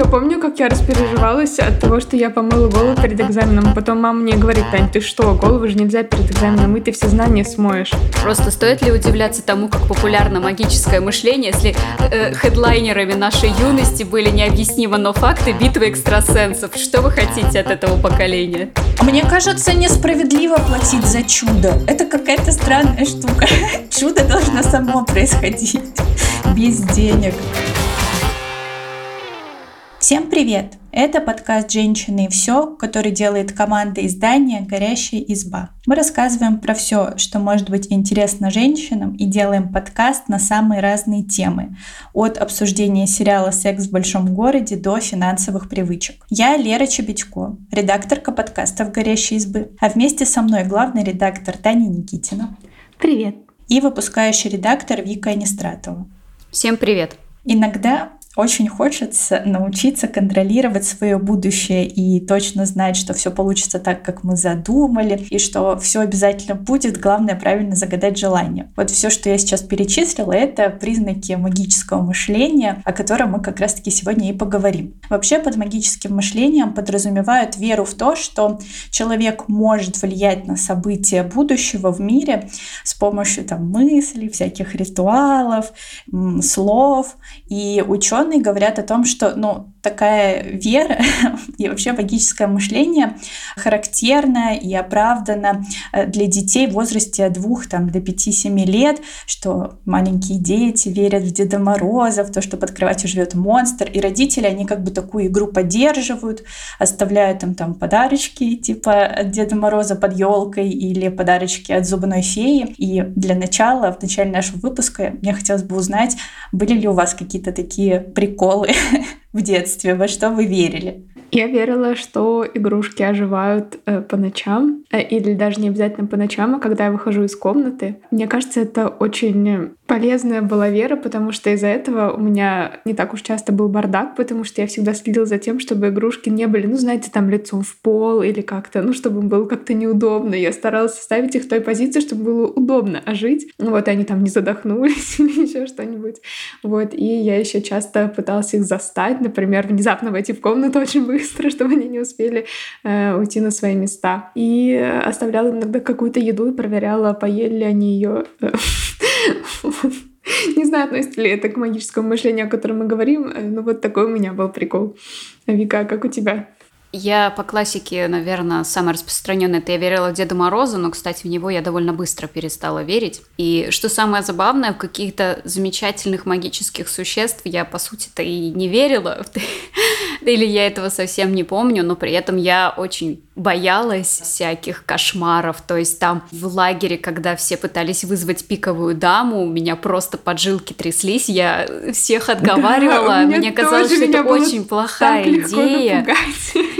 Я помню, как я распереживалась от того, что я помыла голову перед экзаменом. Потом мама мне говорит, Тань, ты что, голову же нельзя перед экзаменом, и ты все знания смоешь. Просто стоит ли удивляться тому, как популярно магическое мышление, если э, хедлайнерами нашей юности были необъяснимо, но факты битвы экстрасенсов? Что вы хотите от этого поколения? Мне кажется, несправедливо платить за чудо. Это какая-то странная штука. Чудо должно само происходить без денег. Всем привет! Это подкаст «Женщины и все», который делает команда издания «Горящая изба». Мы рассказываем про все, что может быть интересно женщинам и делаем подкаст на самые разные темы. От обсуждения сериала «Секс в большом городе» до финансовых привычек. Я Лера Чебедько, редакторка подкастов «Горящей избы», а вместе со мной главный редактор Таня Никитина. Привет! И выпускающий редактор Вика Анистратова. Всем привет! Иногда очень хочется научиться контролировать свое будущее и точно знать, что все получится так, как мы задумали, и что все обязательно будет. Главное правильно загадать желание. Вот все, что я сейчас перечислила, это признаки магического мышления, о котором мы как раз-таки сегодня и поговорим. Вообще под магическим мышлением подразумевают веру в то, что человек может влиять на события будущего в мире с помощью там мыслей, всяких ритуалов, слов. И ученые ученые говорят о том, что ну, такая вера и вообще магическое мышление характерно и оправдано э, для детей в возрасте от 2 там, до 5-7 лет, что маленькие дети верят в Деда Мороза, в то, что под кроватью живет монстр, и родители, они как бы такую игру поддерживают, оставляют им там подарочки, типа от Деда Мороза под елкой или подарочки от зубной феи. И для начала, в начале нашего выпуска, мне хотелось бы узнать, были ли у вас какие-то такие приколы в детстве? Во что вы верили? Я верила, что игрушки оживают э, по ночам, или даже не обязательно по ночам, а когда я выхожу из комнаты. Мне кажется, это очень полезная была вера, потому что из-за этого у меня не так уж часто был бардак, потому что я всегда следила за тем, чтобы игрушки не были, ну, знаете, там лицом в пол или как-то, ну, чтобы было как-то неудобно. Я старалась составить их в той позиции, чтобы было удобно ожить. Вот, и они там не задохнулись или еще что-нибудь. Вот, и я еще часто пыталась их застать, например, внезапно войти в комнату очень быстро, чтобы они не успели э, уйти на свои места. И оставляла иногда какую-то еду и проверяла, поели ли они ее. Не знаю, относится ли это к магическому мышлению, о котором мы говорим, но вот такой у меня был прикол. Вика, как у тебя? Я по классике, наверное, самая распространенная, это я верила в Деда Мороза, но, кстати, в него я довольно быстро перестала верить. И что самое забавное, в каких-то замечательных магических существ я, по сути-то, и не верила. Или я этого совсем не помню, но при этом я очень боялась всяких кошмаров. То есть там в лагере, когда все пытались вызвать пиковую даму, у меня просто поджилки тряслись, я всех отговаривала. Да, Мне казалось, что это очень плохая идея.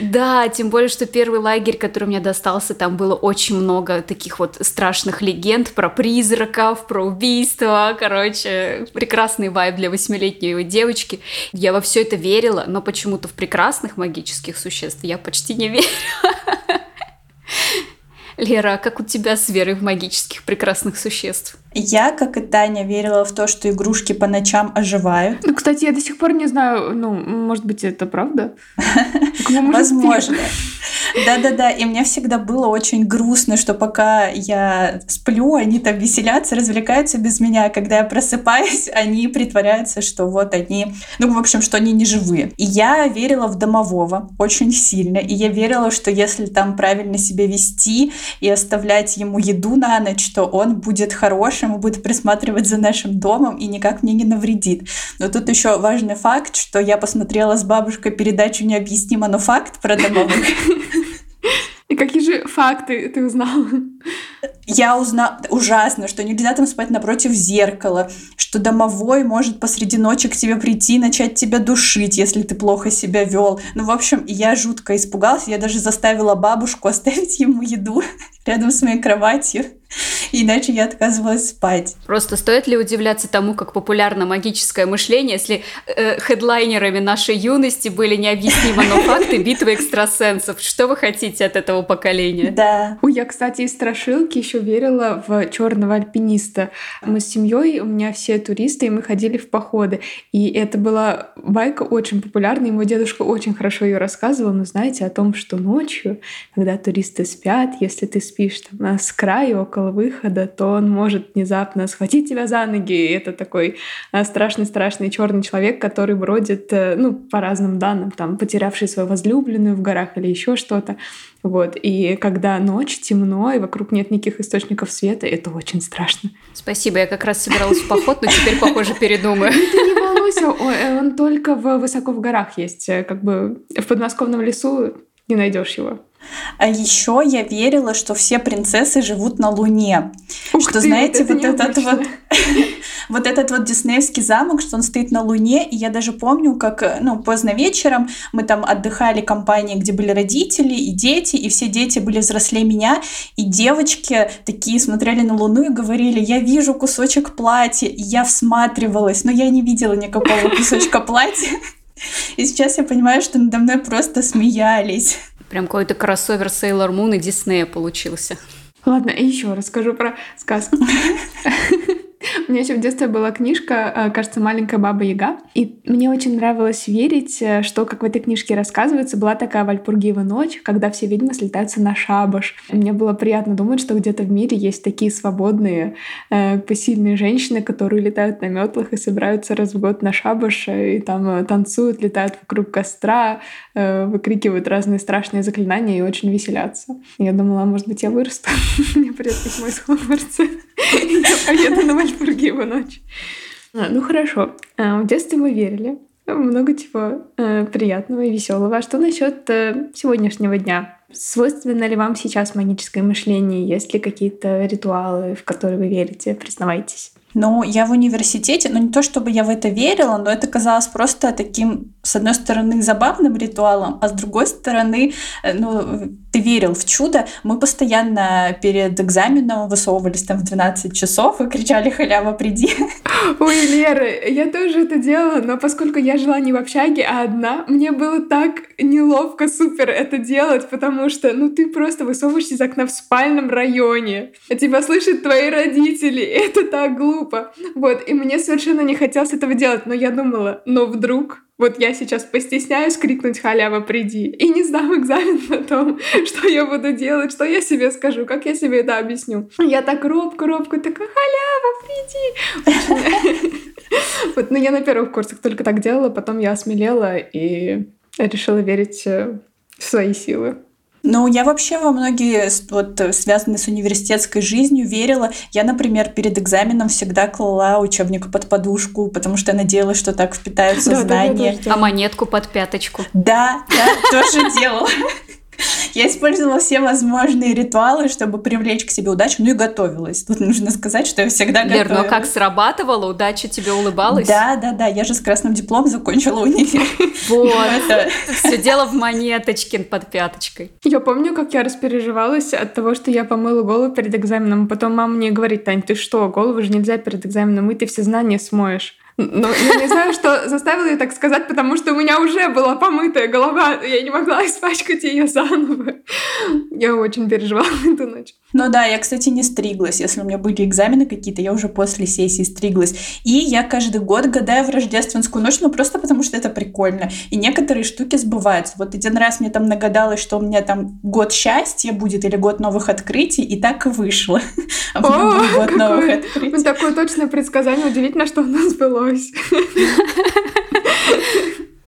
Да, тем более, что первый лагерь, который мне достался, там было очень много таких вот страшных легенд про призраков, про убийства, короче, прекрасный вайб для восьмилетней девочки. Я во все это верила, но почему-то в прекрасных магических существ я почти не верила. Лера, а как у тебя с верой в магических прекрасных существ? Я, как и Таня, верила в то, что игрушки по ночам оживают. Ну, кстати, я до сих пор не знаю, ну, может быть, это правда? Возможно. Да-да-да, и мне всегда было очень грустно, что пока я сплю, они там веселятся, развлекаются без меня. Когда я просыпаюсь, они притворяются, что вот они, ну, в общем, что они не живые. И я верила в домового очень сильно, и я верила, что если там правильно себя вести и оставлять ему еду на ночь, то он будет хорошим и будет присматривать за нашим домом и никак мне не навредит. Но тут еще важный факт, что я посмотрела с бабушкой передачу «Необъяснимо, но факт» про домовых. И какие же факты ты узнала? Я узнала ужасно, что нельзя там спать напротив зеркала, что домовой может посреди ночи к тебе прийти и начать тебя душить, если ты плохо себя вел. Ну, в общем, я жутко испугалась. Я даже заставила бабушку оставить ему еду рядом с моей кроватью. иначе я отказывалась спать. Просто стоит ли удивляться тому, как популярно магическое мышление, если э, хедлайнерами нашей юности были необъяснимо, но факты битвы экстрасенсов? Что вы хотите от этого поколения? Да. Ой, я, кстати, из страшилки еще верила в черного альпиниста. Мы с семьей, у меня все туристы, и мы ходили в походы. И это была байка очень популярная, и мой дедушка очень хорошо ее рассказывал. Но знаете о том, что ночью, когда туристы спят, если ты спишь там с краю около выхода, то он может внезапно схватить тебя за ноги. И это такой страшный-страшный черный человек, который бродит, э, ну, по разным данным, там, потерявший свою возлюбленную в горах или еще что-то. Вот. И когда ночь, темно, и вокруг нет никаких источников света, это очень страшно. Спасибо, я как раз собиралась в поход, но теперь, похоже, передумаю. Ты не волнуйся, он только в, высоко в горах есть. Э, как бы в подмосковном лесу не найдешь его. А еще я верила, что все принцессы живут на Луне. Ух что, ты, знаете, вот, вот этот вот вот этот вот диснеевский замок, что он стоит на Луне, и я даже помню, как, ну, поздно вечером мы там отдыхали компании, где были родители и дети, и все дети были взрослее меня, и девочки такие смотрели на Луну и говорили, я вижу кусочек платья, и я всматривалась, но я не видела никакого кусочка платья. И сейчас я понимаю, что надо мной просто смеялись. Прям какой-то кроссовер Sailor Moon и Диснея получился. Ладно, еще расскажу про сказку. У меня еще в детстве была книжка, э, кажется, «Маленькая баба Яга». И мне очень нравилось верить, э, что, как в этой книжке рассказывается, была такая Вальпургиева ночь, когда все ведьмы слетаются на шабаш. И мне было приятно думать, что где-то в мире есть такие свободные, э, посильные женщины, которые летают на метлах и собираются раз в год на шабаш, и там танцуют, летают вокруг костра, выкрикивают разные страшные заклинания и очень веселятся. Я думала, а может быть, я вырасту. Мне придет письмо из Хогвартса. Я поеду на Вальпургиеву ночь. А, ну хорошо. А, в детстве мы верили. Много чего э, приятного и веселого. А что насчет э, сегодняшнего дня? Свойственно ли вам сейчас магическое мышление? Есть ли какие-то ритуалы, в которые вы верите? Признавайтесь. Ну, я в университете, ну не то чтобы я в это верила, но это казалось просто таким, с одной стороны, забавным ритуалом, а с другой стороны, э, ну, ты верил в чудо. Мы постоянно перед экзаменом высовывались там в 12 часов и кричали «Халява, приди!» Ой, Лера, я тоже это делала, но поскольку я жила не в общаге, а одна, мне было так неловко супер это делать, потому что, ну, ты просто высовываешься из окна в спальном районе, а тебя слышат твои родители, это так глупо глупо. Вот, и мне совершенно не хотелось этого делать, но я думала, но вдруг вот я сейчас постесняюсь крикнуть «Халява, приди!» и не сдам экзамен потом, что я буду делать, что я себе скажу, как я себе это объясню. Я так робко-робко такая «Халява, приди!» Вот, но я на первых курсах только так делала, потом я осмелела и решила верить э, в свои силы. Ну, я вообще во многие вот связанные с университетской жизнью верила. Я, например, перед экзаменом всегда клала учебник под подушку, потому что я надеялась, что так впитаются да, знания. Да, а монетку под пяточку. Да, да, тоже делала. Я использовала все возможные ритуалы, чтобы привлечь к себе удачу, ну и готовилась. Тут нужно сказать, что я всегда Лер, готовилась. но как срабатывала? Удача тебе улыбалась? Да, да, да. Я же с красным дипломом закончила универ. Вот. Все дело в монеточке под пяточкой. Я помню, как я распереживалась от того, что я помыла голову перед экзаменом. Потом мама мне говорит, Тань, ты что, голову же нельзя перед экзаменом мыть, ты все знания смоешь. Но я не знаю, что заставило ее так сказать, потому что у меня уже была помытая голова, я не могла испачкать ее заново. Я очень переживала эту ночь. Ну да, я, кстати, не стриглась. Если у меня были экзамены какие-то, я уже после сессии стриглась. И я каждый год гадаю в рождественскую ночь, ну просто потому что это прикольно. И некоторые штуки сбываются. Вот один раз мне там нагадалось, что у меня там год счастья будет или год новых открытий, и так и вышло. А О, год новых открытий. Такое точное предсказание. Удивительно, что у нас сбылось.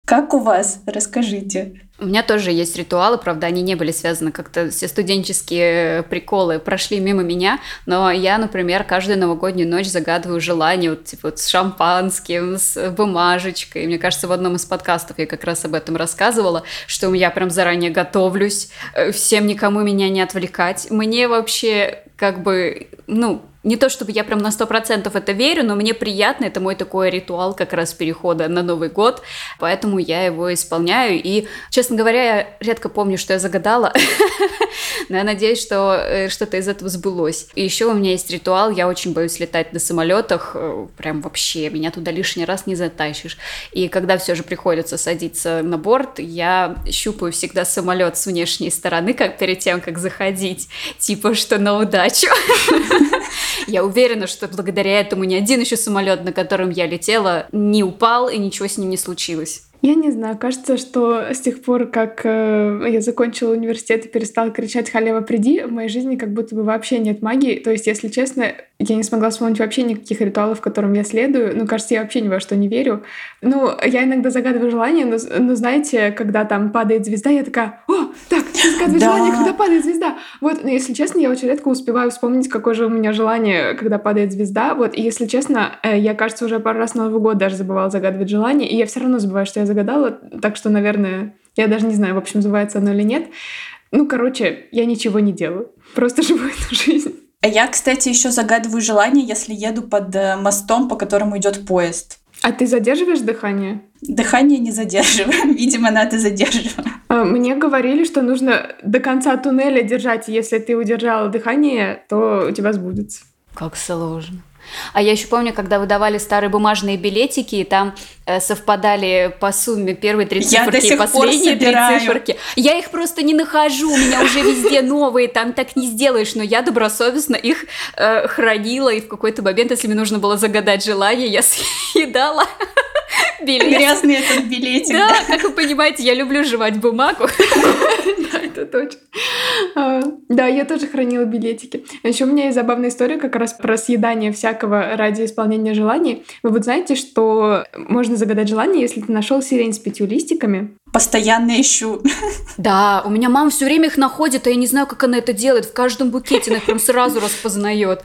Как у вас? Расскажите. У меня тоже есть ритуалы, правда, они не были связаны как-то, все студенческие приколы прошли мимо меня, но я, например, каждую новогоднюю ночь загадываю желание вот, типа, вот с шампанским, с бумажечкой. Мне кажется, в одном из подкастов я как раз об этом рассказывала, что я прям заранее готовлюсь, э, всем никому меня не отвлекать. Мне вообще как бы, ну, не то чтобы я прям на сто процентов это верю, но мне приятно, это мой такой ритуал как раз перехода на Новый год, поэтому я его исполняю. И, честно Честно говоря, я редко помню, что я загадала, но я надеюсь, что э, что-то из этого сбылось. И еще у меня есть ритуал, я очень боюсь летать на самолетах, э, прям вообще, меня туда лишний раз не затащишь. И когда все же приходится садиться на борт, я щупаю всегда самолет с внешней стороны, как перед тем, как заходить, типа, что на удачу. Я уверена, что благодаря этому ни один еще самолет, на котором я летела, не упал и ничего с ним не случилось. Я не знаю, кажется, что с тех пор, как э, я закончила университет и перестала кричать «Халева, приди», в моей жизни как будто бы вообще нет магии. То есть, если честно, я не смогла вспомнить вообще никаких ритуалов, которым я следую. Ну, кажется, я вообще ни во что не верю. Ну, я иногда загадываю желание, но, но знаете, когда там падает звезда, я такая «О, так, загадывай да. желание, когда падает звезда». Вот, но если честно, я очень редко успеваю вспомнить, какое же у меня желание, когда падает звезда. Вот, и если честно, э, я, кажется, уже пару раз на Новый год даже забывала загадывать желание, и я все равно забываю, что я загадала, так что, наверное, я даже не знаю, в общем, называется оно или нет. Ну, короче, я ничего не делаю. Просто живу эту жизнь. А я, кстати, еще загадываю желание, если еду под э, мостом, по которому идет поезд. А ты задерживаешь дыхание? Дыхание не задерживаю. Видимо, надо задерживать. А, мне говорили, что нужно до конца туннеля держать. Если ты удержала дыхание, то у тебя сбудется. Как сложно. А я еще помню, когда выдавали старые бумажные билетики, и там э, совпадали по сумме первые три циферки и последние три циферки. Я их просто не нахожу, у меня уже везде новые, там так не сделаешь, но я добросовестно их э, хранила, и в какой-то момент, если мне нужно было загадать желание, я съедала билет. Грязный этот билетик. Да, как вы понимаете, я люблю жевать бумагу. Да, это точно. А, да, я тоже хранила билетики. Еще у меня есть забавная история как раз про съедание всякого ради исполнения желаний. Вы вот знаете, что можно загадать желание, если ты нашел сирень с пятью листиками, постоянно ищу. Да, у меня мама все время их находит, а я не знаю, как она это делает. В каждом букете она их прям сразу распознает.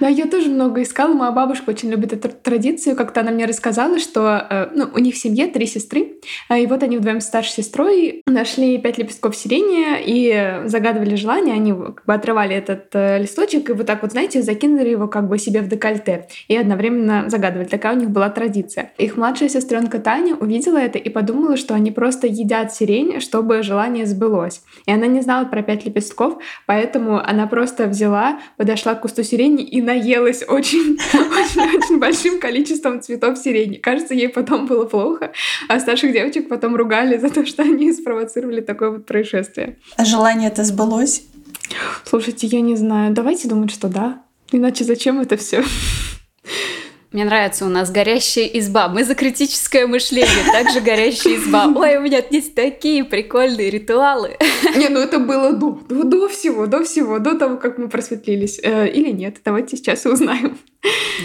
Да, я тоже много искала. Моя бабушка очень любит эту традицию. Как-то она мне рассказала, что э, ну, у них в семье три сестры. А, и вот они вдвоем с старшей сестрой нашли пять лепестков сирени и загадывали желание. Они как бы отрывали этот э, листочек и вот так вот, знаете, закинули его как бы себе в декольте. И одновременно загадывали. Такая у них была традиция. Их младшая сестренка Таня увидела это и подумала, что они просто едят сирень, чтобы желание сбылось. И она не знала про пять лепестков, поэтому она просто взяла, подошла к кусту сирени и наелась очень, очень, очень большим количеством цветов сирени. Кажется, ей потом было плохо, а старших девочек потом ругали за то, что они спровоцировали такое вот происшествие. А желание это сбылось? Слушайте, я не знаю. Давайте думать, что да. Иначе зачем это все? Мне нравится у нас горящая изба. Мы за критическое мышление, также горящая изба. Ой, у меня есть такие прикольные ритуалы. Не, ну это было до, до, до всего, до всего, до того, как мы просветлились. Э, или нет, давайте сейчас и узнаем.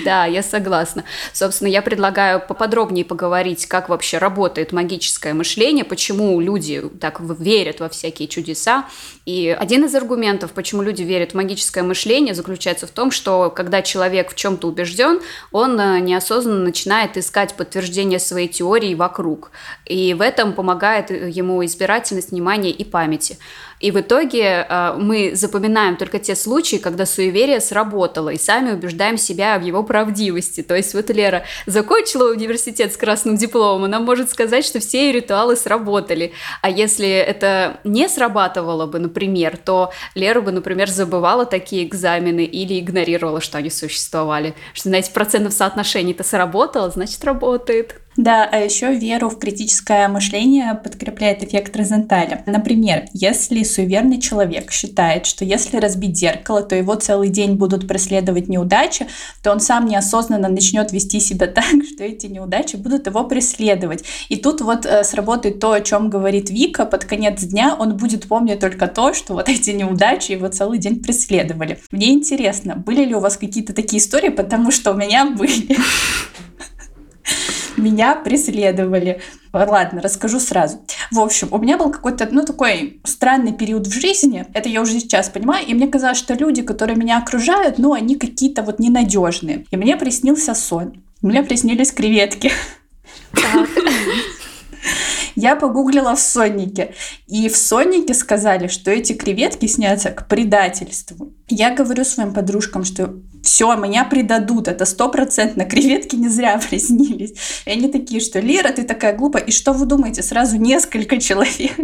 Да, я согласна. Собственно, я предлагаю поподробнее поговорить, как вообще работает магическое мышление, почему люди так верят во всякие чудеса. И один из аргументов, почему люди верят в магическое мышление, заключается в том, что когда человек в чем-то убежден, он э, неосознанно начинает искать подтверждение своей теории вокруг. И в этом помогает ему избирательность внимания и памяти. И в итоге э, мы запоминаем только те случаи, когда суеверие сработало, и сами убеждаем себя в его правдивости. То есть вот Лера закончила университет с красным дипломом, она может сказать, что все ритуалы сработали. А если это не срабатывало бы, например, то Лера бы, например, забывала такие экзамены или игнорировала, что они существовали. Что, знаете, процентов соотношений-то сработало, значит, работает. Да, а еще веру в критическое мышление подкрепляет эффект Розенталя. Например, если суеверный человек считает, что если разбить зеркало, то его целый день будут преследовать неудачи, то он сам неосознанно начнет вести себя так, что эти неудачи будут его преследовать. И тут вот э, сработает то, о чем говорит Вика, под конец дня он будет помнить только то, что вот эти неудачи его целый день преследовали. Мне интересно, были ли у вас какие-то такие истории, потому что у меня были меня преследовали. Ладно, расскажу сразу. В общем, у меня был какой-то, ну, такой странный период в жизни. Это я уже сейчас понимаю. И мне казалось, что люди, которые меня окружают, ну, они какие-то вот ненадежные. И мне приснился сон. Мне приснились креветки. Я погуглила в Соннике. И в Соннике сказали, что эти креветки снятся к предательству. Я говорю своим подружкам, что все, меня предадут, это стопроцентно, креветки не зря приснились. И они такие, что Лера, ты такая глупая, и что вы думаете, сразу несколько человек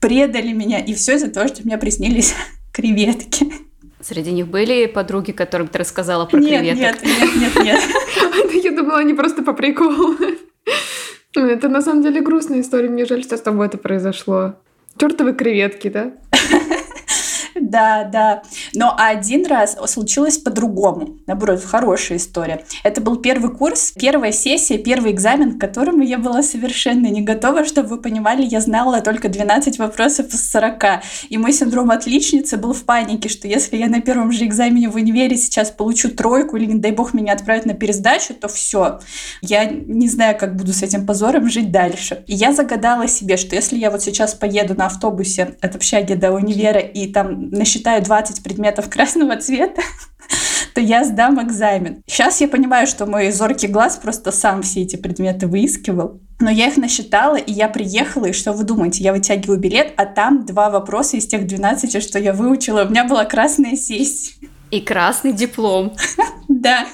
предали меня, и все из-за того, что мне приснились креветки. Среди них были подруги, которым ты рассказала про нет, креветок? Нет, нет, нет, нет. Я думала, они просто по приколу. Это на самом деле грустная история. Мне жаль, что с тобой это произошло. Чертовы креветки, да? Да, да. Но один раз случилось по-другому. Наоборот, хорошая история. Это был первый курс, первая сессия, первый экзамен, к которому я была совершенно не готова. Чтобы вы понимали, я знала только 12 вопросов из 40. И мой синдром отличницы был в панике, что если я на первом же экзамене в универе сейчас получу тройку или, не дай бог, меня отправят на пересдачу, то все. Я не знаю, как буду с этим позором жить дальше. И я загадала себе, что если я вот сейчас поеду на автобусе от общаги до универа и там насчитаю 20 предметов красного цвета, то я сдам экзамен. Сейчас я понимаю, что мой зоркий глаз просто сам все эти предметы выискивал. Но я их насчитала, и я приехала, и что вы думаете? Я вытягиваю билет, а там два вопроса из тех 12, что я выучила. У меня была красная сессия. И красный диплом. Да.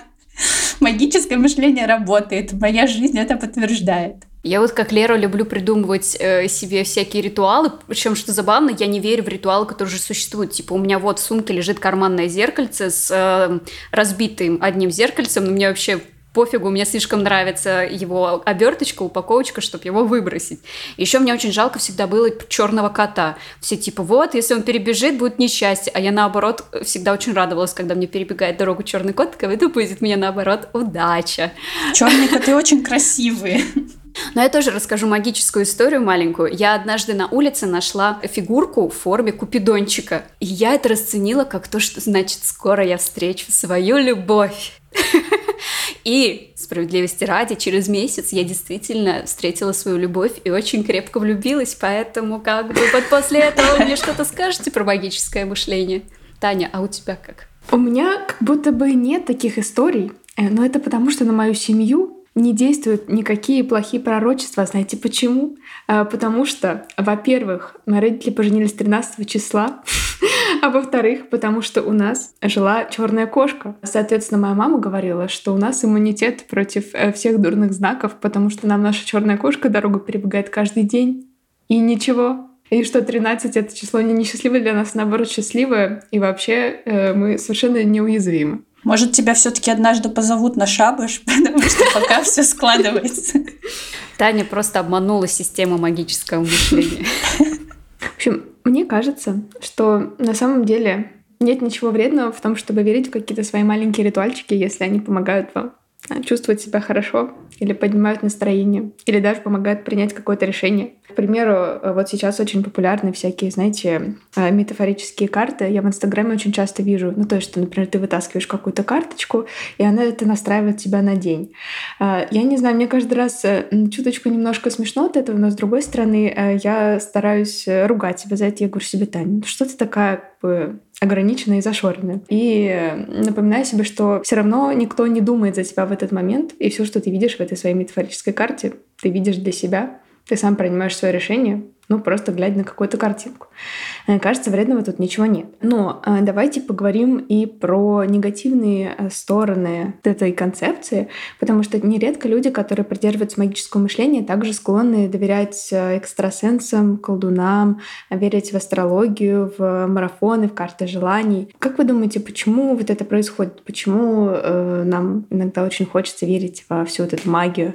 Магическое мышление работает. Моя жизнь это подтверждает. Я вот как Лера люблю придумывать э, себе всякие ритуалы, причем, что забавно, я не верю в ритуалы, которые уже существуют. Типа у меня вот в сумке лежит карманное зеркальце с э, разбитым одним зеркальцем, но мне вообще пофигу, мне слишком нравится его оберточка, упаковочка, чтобы его выбросить. Еще мне очень жалко всегда было черного кота. Все типа, вот, если он перебежит, будет несчастье. А я наоборот всегда очень радовалась, когда мне перебегает дорогу черный кот, как это будет мне наоборот удача. Черные коты очень красивые. Но я тоже расскажу магическую историю маленькую. Я однажды на улице нашла фигурку в форме купидончика. И я это расценила как то, что значит скоро я встречу свою любовь. И, справедливости ради, через месяц я действительно встретила свою любовь и очень крепко влюбилась, поэтому как бы вот после этого мне что-то скажете про магическое мышление? Таня, а у тебя как? У меня как будто бы нет таких историй, э, но это потому, что на мою семью не действуют никакие плохие пророчества. Знаете почему? А, потому что, во-первых, мои родители поженились 13 числа, а во-вторых, потому что у нас жила черная кошка. Соответственно, моя мама говорила, что у нас иммунитет против э, всех дурных знаков, потому что нам наша черная кошка дорогу перебегает каждый день. И ничего, и что 13 это число не несчастливое для нас, наоборот, счастливое. И вообще э, мы совершенно неуязвимы. Может, тебя все-таки однажды позовут на шабаш, потому что пока все складывается. Таня просто обманула систему магического мышления. В общем, мне кажется, что на самом деле нет ничего вредного в том, чтобы верить в какие-то свои маленькие ритуальчики, если они помогают вам чувствовать себя хорошо или поднимают настроение, или даже помогают принять какое-то решение. К примеру, э, вот сейчас очень популярны всякие, знаете, э, метафорические карты. Я в Инстаграме очень часто вижу, ну то есть, что, например, ты вытаскиваешь какую-то карточку, и она это настраивает тебя на день. Э, я не знаю, мне каждый раз чуточку немножко смешно от этого, но с другой стороны, я стараюсь ругать себя за это. Я говорю себе, Таня, ну что ты такая бы ограниченная и зашоренная. И напоминаю себе, что все равно никто не думает за тебя в этот момент, и все, что ты видишь в этой своей метафорической карте, ты видишь для себя, ты сам принимаешь свое решение, ну, просто глядя на какую-то картинку. Мне кажется, вредного тут ничего нет. Но э, давайте поговорим и про негативные э, стороны этой концепции, потому что нередко люди, которые придерживаются магического мышления, также склонны доверять э, экстрасенсам, колдунам, верить в астрологию, в марафоны, в карты желаний. Как вы думаете, почему вот это происходит? Почему э, нам иногда очень хочется верить во всю вот эту магию?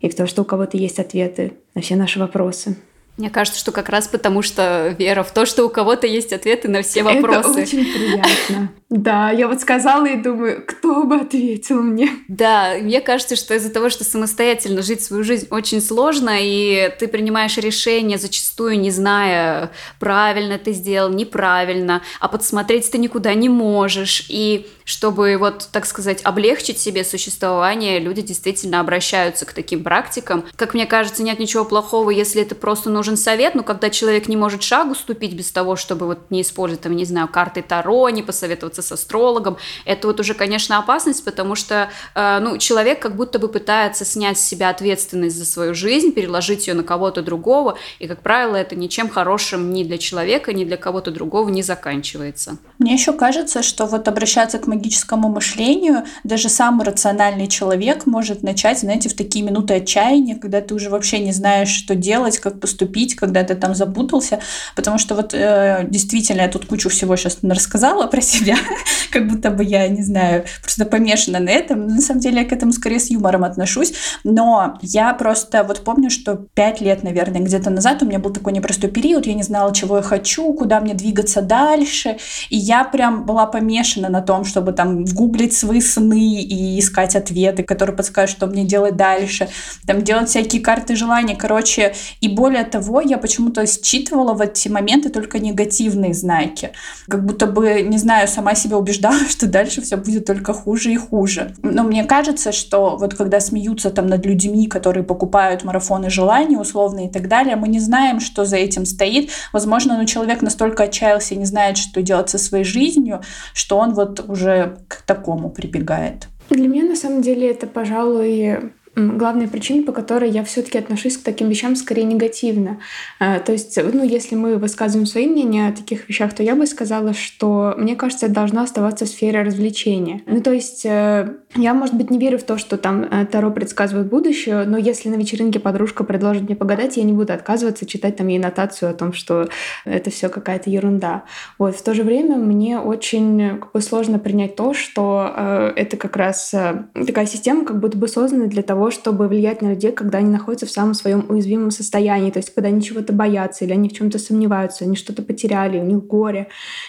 и в то, что у кого-то есть ответы на все наши вопросы. Мне кажется, что как раз потому, что вера в то, что у кого-то есть ответы на все вопросы. Это очень приятно. Да, я вот сказала и думаю, кто бы ответил мне. Да, мне кажется, что из-за того, что самостоятельно жить свою жизнь очень сложно, и ты принимаешь решения зачастую не зная, правильно ты сделал, неправильно, а подсмотреть ты никуда не можешь. И чтобы вот, так сказать, облегчить себе существование, люди действительно обращаются к таким практикам. Как мне кажется, нет ничего плохого, если это просто нужен совет, но когда человек не может шагу ступить без того, чтобы вот не использовать, там, не знаю, карты Таро, не посоветоваться с астрологом, это вот уже, конечно, опасность, потому что, э, ну, человек как будто бы пытается снять с себя ответственность за свою жизнь, переложить ее на кого-то другого, и, как правило, это ничем хорошим ни для человека, ни для кого-то другого не заканчивается. Мне еще кажется, что вот обращаться к магическому мышлению, даже самый рациональный человек может начать, знаете, в такие минуты отчаяния, когда ты уже вообще не знаешь, что делать, как поступить, когда ты там запутался, потому что вот э, действительно я тут кучу всего сейчас рассказала про себя, как будто бы я, не знаю, просто помешана на этом. На самом деле я к этому скорее с юмором отношусь, но я просто вот помню, что пять лет, наверное, где-то назад у меня был такой непростой период, я не знала, чего я хочу, куда мне двигаться дальше, и я прям была помешана на том, чтобы там гуглить свои сны и искать ответы, которые подскажут, что мне делать дальше, там делать всякие карты желаний, короче. И более того, я почему-то считывала в эти моменты только негативные знаки. Как будто бы, не знаю, сама себя убеждала, что дальше все будет только хуже и хуже. Но мне кажется, что вот когда смеются там над людьми, которые покупают марафоны желаний условно и так далее, мы не знаем, что за этим стоит. Возможно, ну, человек настолько отчаялся и не знает, что делать со своей жизнью, что он вот уже к такому прибегает. Для меня на самом деле это, пожалуй, главная причина, по которой я все-таки отношусь к таким вещам скорее негативно. А, то есть, ну, если мы высказываем свои мнения о таких вещах, то я бы сказала, что мне кажется, это должно оставаться в сфере развлечения. Ну, то есть, э, я, может быть, не верю в то, что там э, Таро предсказывает будущее, но если на вечеринке подружка предложит мне погадать, я не буду отказываться читать там ей нотацию о том, что это все какая-то ерунда. Вот. В то же время мне очень как бы, сложно принять то, что э, это как раз э, такая система как будто бы создана для того, того, чтобы влиять на людей, когда они находятся в самом своем уязвимом состоянии, то есть когда они чего-то боятся или они в чем-то сомневаются, они что-то потеряли, у них горе.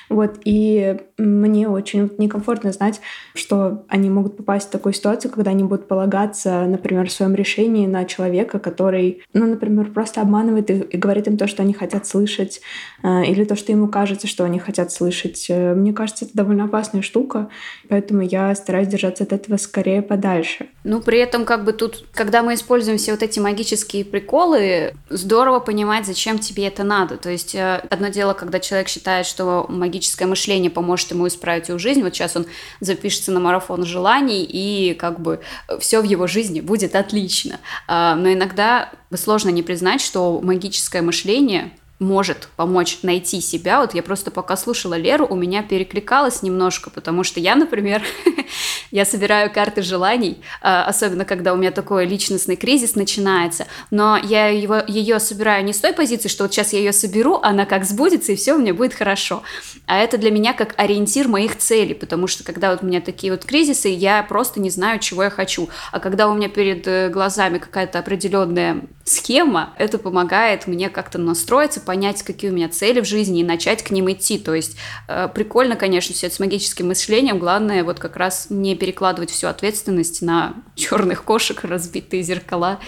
Вот. И мне очень некомфортно знать, что они могут попасть в такую ситуацию, когда они будут полагаться, например, в своем решении на человека, который, ну, например, просто обманывает и, и говорит им то, что они хотят слышать, э, или то, что ему кажется, что они хотят слышать. Э, мне кажется, это довольно опасная штука, поэтому я стараюсь держаться от этого скорее подальше. Ну, при этом как бы тут тут, когда мы используем все вот эти магические приколы, здорово понимать, зачем тебе это надо. То есть э, одно дело, когда человек считает, что магическое мышление поможет ему исправить его жизнь, вот сейчас он запишется на марафон желаний, и как бы все в его жизни будет отлично. А, но иногда сложно не признать, что магическое мышление может помочь найти себя. Вот я просто пока слушала Леру, у меня перекликалось немножко, потому что я, например, я собираю карты желаний, а, особенно когда у меня такой личностный кризис начинается, но я его, ее собираю не с той позиции, что вот сейчас я ее соберу, она как сбудется, и все у меня будет хорошо. А это для меня как ориентир моих целей, потому что когда вот у меня такие вот кризисы, я просто не знаю, чего я хочу. А когда у меня перед э, глазами какая-то определенная схема, это помогает мне как-то настроиться, понять, какие у меня цели в жизни и начать к ним идти. То есть э, прикольно, конечно, все это с магическим мышлением. Главное вот как раз не перекладывать всю ответственность на черных кошек, разбитые зеркала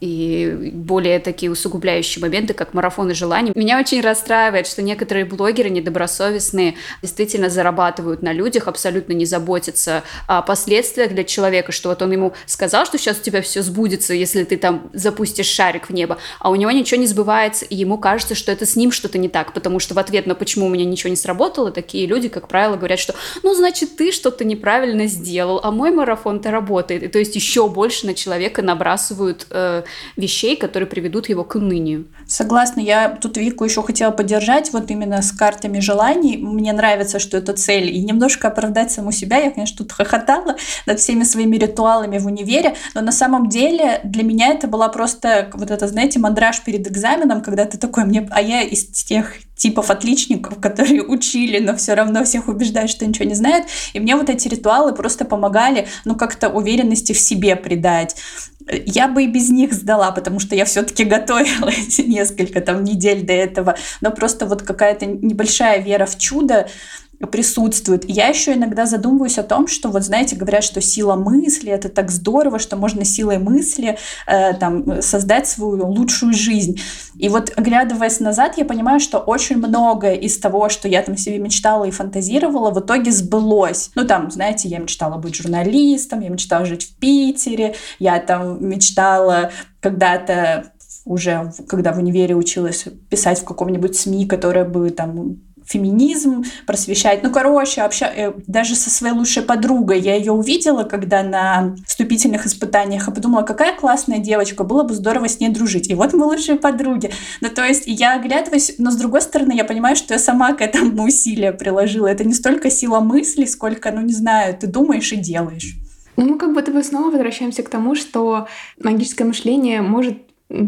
и более такие усугубляющие моменты, как марафоны желаний. Меня очень расстраивает, что некоторые блогеры недобросовестные действительно зарабатывают на людях, абсолютно не заботятся о последствиях для человека, что вот он ему сказал, что сейчас у тебя все сбудется, если ты там запустишь шарик в небо, а у него ничего не сбывается, и ему кажется, что это с ним что-то не так, потому что в ответ на почему у меня ничего не сработало, такие люди, как правило, говорят, что ну, значит, ты что-то неправильно сделал, а мой марафон-то работает. И то есть еще больше на человека набрасывают э, вещей, которые приведут его к унынию. Согласна, я тут Вику еще хотела поддержать вот именно с картами желаний. Мне нравится, что это цель, и немножко оправдать саму себя. Я, конечно, тут хохотала над всеми своими ритуалами в универе, но на самом деле для меня это была просто вот это, знаете, мандраж перед экзаменом, когда ты такой, мне, а я из тех типов отличников, которые учили, но все равно всех убеждают, что ничего не знают. И мне вот эти ритуалы просто помогали, ну, как-то уверенности в себе придать. Я бы и без них сдала, потому что я все-таки готовила эти несколько там недель до этого. Но просто вот какая-то небольшая вера в чудо присутствует. Я еще иногда задумываюсь о том, что вот знаете, говорят, что сила мысли это так здорово, что можно силой мысли э, там создать свою лучшую жизнь. И вот оглядываясь назад, я понимаю, что очень многое из того, что я там себе мечтала и фантазировала, в итоге сбылось. Ну там, знаете, я мечтала быть журналистом, я мечтала жить в Питере, я там мечтала когда-то уже, когда в универе училась писать в каком-нибудь СМИ, которое бы там феминизм, просвещать. Ну, короче, обща... Э, даже со своей лучшей подругой я ее увидела, когда на вступительных испытаниях, и подумала, какая классная девочка, было бы здорово с ней дружить. И вот мы лучшие подруги. Ну, то есть я оглядываюсь, но с другой стороны, я понимаю, что я сама к этому усилия приложила. Это не столько сила мысли, сколько, ну, не знаю, ты думаешь и делаешь. Ну, мы как будто бы снова возвращаемся к тому, что магическое мышление может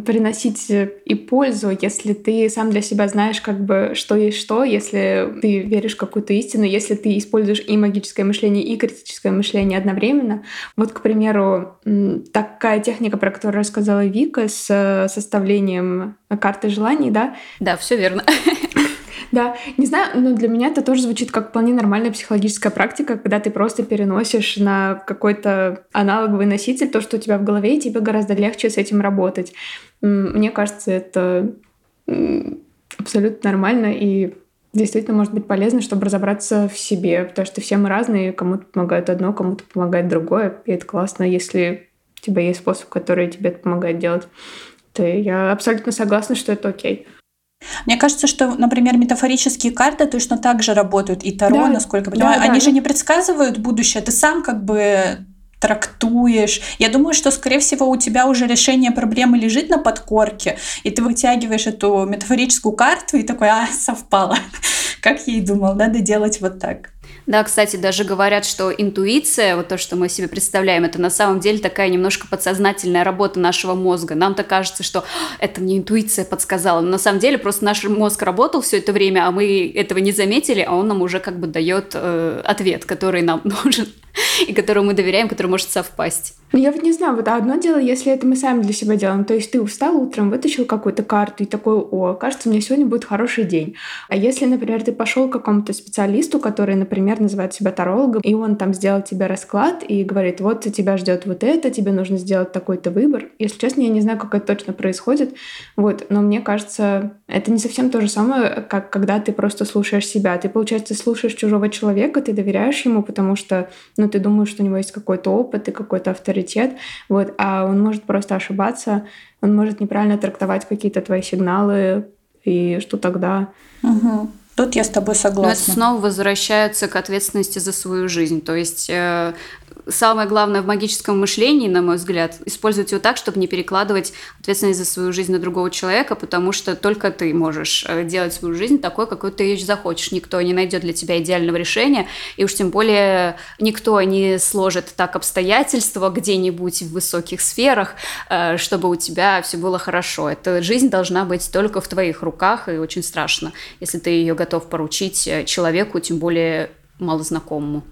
приносить э, и пользу, если ты сам для себя знаешь, как бы, что есть что, если ты веришь в какую-то истину, если ты используешь и магическое мышление, и критическое мышление одновременно. Вот, к примеру, такая техника, про которую рассказала Вика с э, составлением карты желаний, да? Да, все верно. Да, не знаю, но для меня это тоже звучит как вполне нормальная психологическая практика, когда ты просто переносишь на какой-то аналоговый носитель то, что у тебя в голове, и тебе гораздо легче с этим работать. Мне кажется, это абсолютно нормально и действительно может быть полезно, чтобы разобраться в себе, потому что все мы разные, кому-то помогает одно, кому-то помогает другое, и это классно, если у тебя есть способ, который тебе это помогает делать. То я абсолютно согласна, что это окей. Мне кажется, что, например, метафорические карты точно так же работают. И Таро, да. насколько я понимаю, да, они да, же не предсказывают будущее, ты сам как бы трактуешь. Я думаю, что, скорее всего, у тебя уже решение проблемы лежит на подкорке, и ты вытягиваешь эту метафорическую карту и такой, а, совпало. Как я и думал, надо делать вот так. Да, кстати, даже говорят, что интуиция, вот то, что мы себе представляем, это на самом деле такая немножко подсознательная работа нашего мозга. Нам-то кажется, что это мне интуиция подсказала. Но на самом деле просто наш мозг работал все это время, а мы этого не заметили, а он нам уже как бы дает э, ответ, который нам нужен. и которому мы доверяем, который может совпасть. Ну, я вот не знаю, вот одно дело, если это мы сами для себя делаем. То есть ты устал утром, вытащил какую-то карту и такой, о, кажется, мне сегодня будет хороший день. А если, например, ты пошел к какому-то специалисту, который, например, называет себя тарологом, и он там сделал тебе расклад и говорит, вот тебя ждет вот это, тебе нужно сделать такой-то выбор. Если честно, я не знаю, как это точно происходит, вот, но мне кажется, это не совсем то же самое, как когда ты просто слушаешь себя. Ты, получается, слушаешь чужого человека, ты доверяешь ему, потому что, ну, ты думаешь, что у него есть какой-то опыт и какой-то авторитет, вот, а он может просто ошибаться, он может неправильно трактовать какие-то твои сигналы, и что тогда? Угу. Тут я с тобой согласна. Но это снова возвращается к ответственности за свою жизнь. То есть э, самое главное в магическом мышлении, на мой взгляд, использовать его так, чтобы не перекладывать ответственность за свою жизнь на другого человека, потому что только ты можешь э, делать свою жизнь такой, какой ты ее захочешь. Никто не найдет для тебя идеального решения, и уж тем более никто не сложит так обстоятельства где-нибудь в высоких сферах, э, чтобы у тебя все было хорошо. Эта жизнь должна быть только в твоих руках, и очень страшно, если ты ее готов поручить э, человеку, тем более малознакомому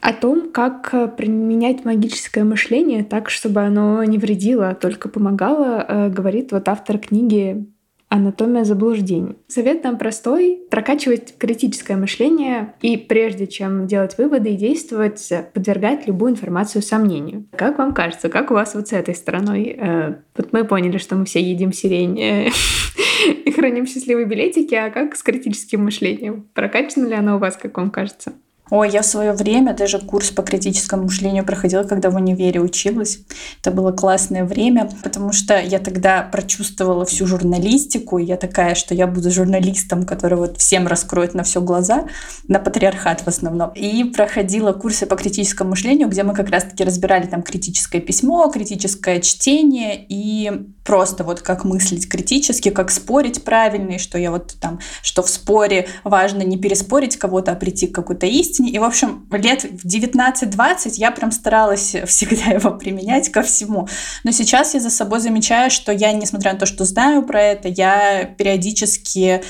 о том, как э, применять магическое мышление так, чтобы оно не вредило, а только помогало, э, говорит вот автор книги «Анатомия заблуждений». Совет нам простой — прокачивать критическое мышление и прежде чем делать выводы и действовать, подвергать любую информацию сомнению. Как вам кажется, как у вас вот с этой стороной? Э, вот мы поняли, что мы все едим сирень и храним счастливые билетики, а как с критическим мышлением? Прокачано ли оно у вас, как вам кажется? Ой, я в свое время даже курс по критическому мышлению проходила, когда в универе училась. Это было классное время, потому что я тогда прочувствовала всю журналистику, и я такая, что я буду журналистом, который вот всем раскроет на все глаза, на патриархат в основном. И проходила курсы по критическому мышлению, где мы как раз-таки разбирали там критическое письмо, критическое чтение и просто вот как мыслить критически, как спорить правильно, и что я вот там, что в споре важно не переспорить кого-то, а прийти к какой-то истине. И, в общем, лет в 19-20 я прям старалась всегда его применять ко всему. Но сейчас я за собой замечаю, что я, несмотря на то, что знаю про это, я периодически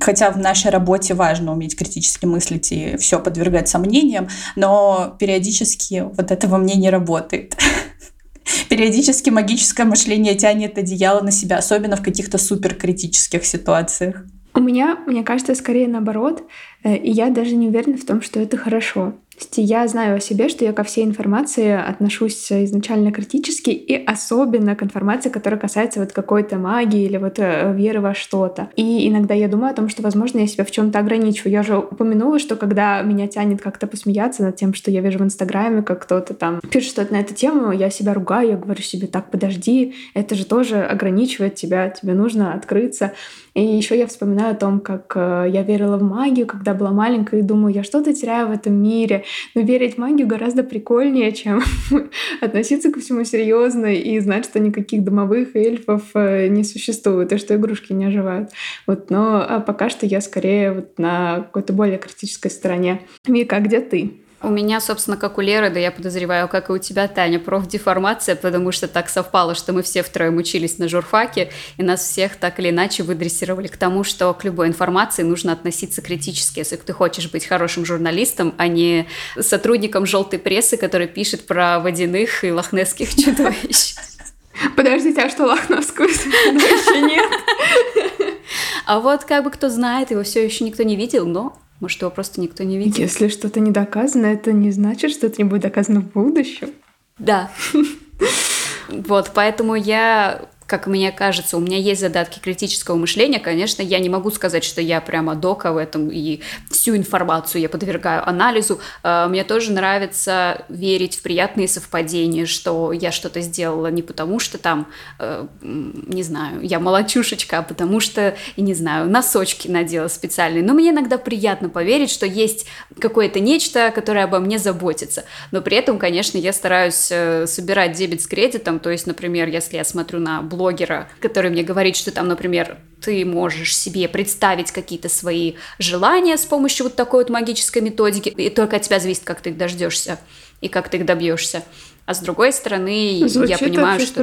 Хотя в нашей работе важно уметь критически мыслить и все подвергать сомнениям, но периодически вот это во мне не работает. периодически магическое мышление тянет одеяло на себя, особенно в каких-то суперкритических ситуациях. У меня, мне кажется, скорее наоборот, э, и я даже не уверена в том, что это хорошо. Я знаю о себе, что я ко всей информации отношусь изначально критически и особенно к информации, которая касается вот какой-то магии или вот э, веры во что-то. И иногда я думаю о том, что, возможно, я себя в чем-то ограничиваю. Я же упомянула, что когда меня тянет как-то посмеяться над тем, что я вижу в Инстаграме, как кто-то там пишет что-то на эту тему, я себя ругаю, я говорю себе, так, подожди, это же тоже ограничивает тебя, тебе нужно открыться. И еще я вспоминаю о том, как э, я верила в магию, когда была маленькая, и думаю, я что-то теряю в этом мире. Но верить в магию гораздо прикольнее, чем относиться ко всему серьезно и знать, что никаких домовых эльфов э, не существует, и что игрушки не оживают. Вот, но а пока что я скорее вот на какой-то более критической стороне. Вика, а где ты? У меня, собственно, как у Леры, да я подозреваю, как и у тебя, Таня, профдеформация, потому что так совпало, что мы все втроем учились на журфаке, и нас всех так или иначе выдрессировали к тому, что к любой информации нужно относиться критически, если ты хочешь быть хорошим журналистом, а не сотрудником желтой прессы, который пишет про водяных и лохнесских чудовищ. Подождите, а что лохновскую еще нет? А вот как бы кто знает, его все еще никто не видел, но может, его просто никто не видел. Если что-то не доказано, это не значит, что это не будет доказано в будущем. Да. Вот, поэтому я как мне кажется, у меня есть задатки критического мышления. Конечно, я не могу сказать, что я прямо дока в этом и всю информацию я подвергаю анализу. А, мне тоже нравится верить в приятные совпадения, что я что-то сделала не потому, что там, э, не знаю, я молочушечка, а потому что, не знаю, носочки надела специальные. Но мне иногда приятно поверить, что есть какое-то нечто, которое обо мне заботится. Но при этом, конечно, я стараюсь э, собирать дебет с кредитом. То есть, например, если я смотрю на блогера, который мне говорит, что там, например, ты можешь себе представить какие-то свои желания с помощью вот такой вот магической методики, и только от тебя зависит, как ты их дождешься и как ты их добьешься. А с другой стороны, Звучит я понимаю, что...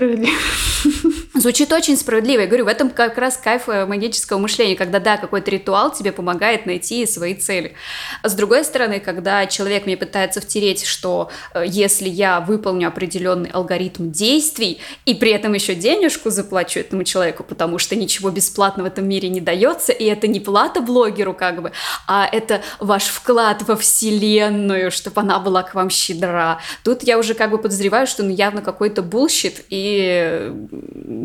Звучит очень справедливо. Я говорю, в этом как раз кайф э, магического мышления, когда, да, какой-то ритуал тебе помогает найти свои цели. А с другой стороны, когда человек мне пытается втереть, что э, если я выполню определенный алгоритм действий и при этом еще денежку заплачу этому человеку, потому что ничего бесплатно в этом мире не дается, и это не плата блогеру как бы, а это ваш вклад во вселенную, чтобы она была к вам щедра. Тут я уже как бы подозреваю, что ну, явно какой-то bullshit, и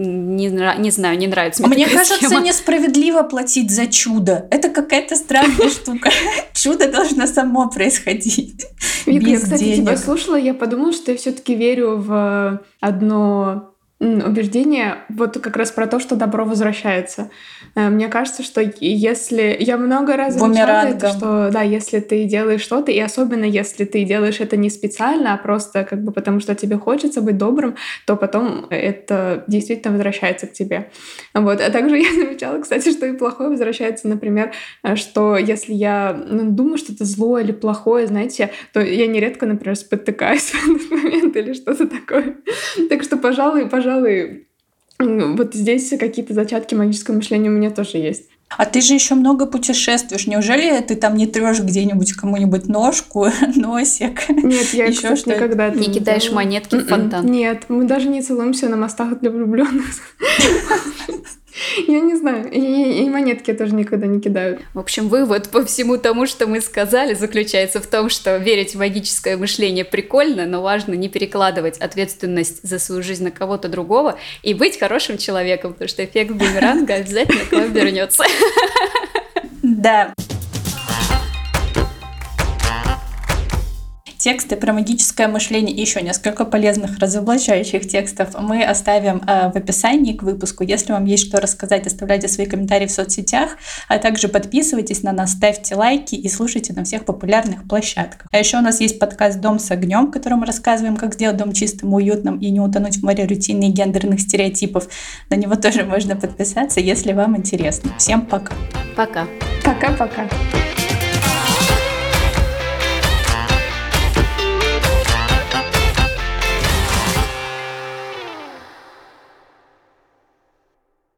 не, не знаю, не нравится мне Мне кажется, схема. несправедливо платить за чудо. Это какая-то странная штука. Чудо должно само происходить. Вика, я, кстати, тебя слушала, я подумала, что я все-таки верю в одно убеждение вот как раз про то, что добро возвращается. Э, мне кажется, что если... Я много раз замечала это, что да, если ты делаешь что-то, и особенно если ты делаешь это не специально, а просто как бы потому, что тебе хочется быть добрым, то потом это действительно возвращается к тебе. Вот. А также я замечала, кстати, что и плохое возвращается, например, э, что если я ну, думаю, что это злое или плохое, знаете, то я нередко, например, спотыкаюсь в этот момент или что-то такое. Так что, пожалуй, пожалуй, пожалуй, вот здесь какие-то зачатки магического мышления у меня тоже есть. А ты же еще много путешествуешь. Неужели ты там не трешь где-нибудь кому-нибудь ножку, носик? Нет, я еще что никогда не кидаешь монетки в фонтан. Нет, мы даже не целуемся на мостах для влюбленных. Я не знаю. И, и монетки тоже никогда не кидают. В общем, вывод по всему тому, что мы сказали, заключается в том, что верить в магическое мышление прикольно, но важно не перекладывать ответственность за свою жизнь на кого-то другого и быть хорошим человеком, потому что эффект бумеранга обязательно к вам вернется. Да. Тексты про магическое мышление и еще несколько полезных разоблачающих текстов мы оставим э, в описании к выпуску. Если вам есть что рассказать, оставляйте свои комментарии в соцсетях, а также подписывайтесь на нас, ставьте лайки и слушайте на всех популярных площадках. А еще у нас есть подкаст «Дом с огнем», в котором мы рассказываем, как сделать дом чистым, уютным и не утонуть в море рутины и гендерных стереотипов. На него тоже можно подписаться, если вам интересно. Всем пока. Пока. Пока-пока.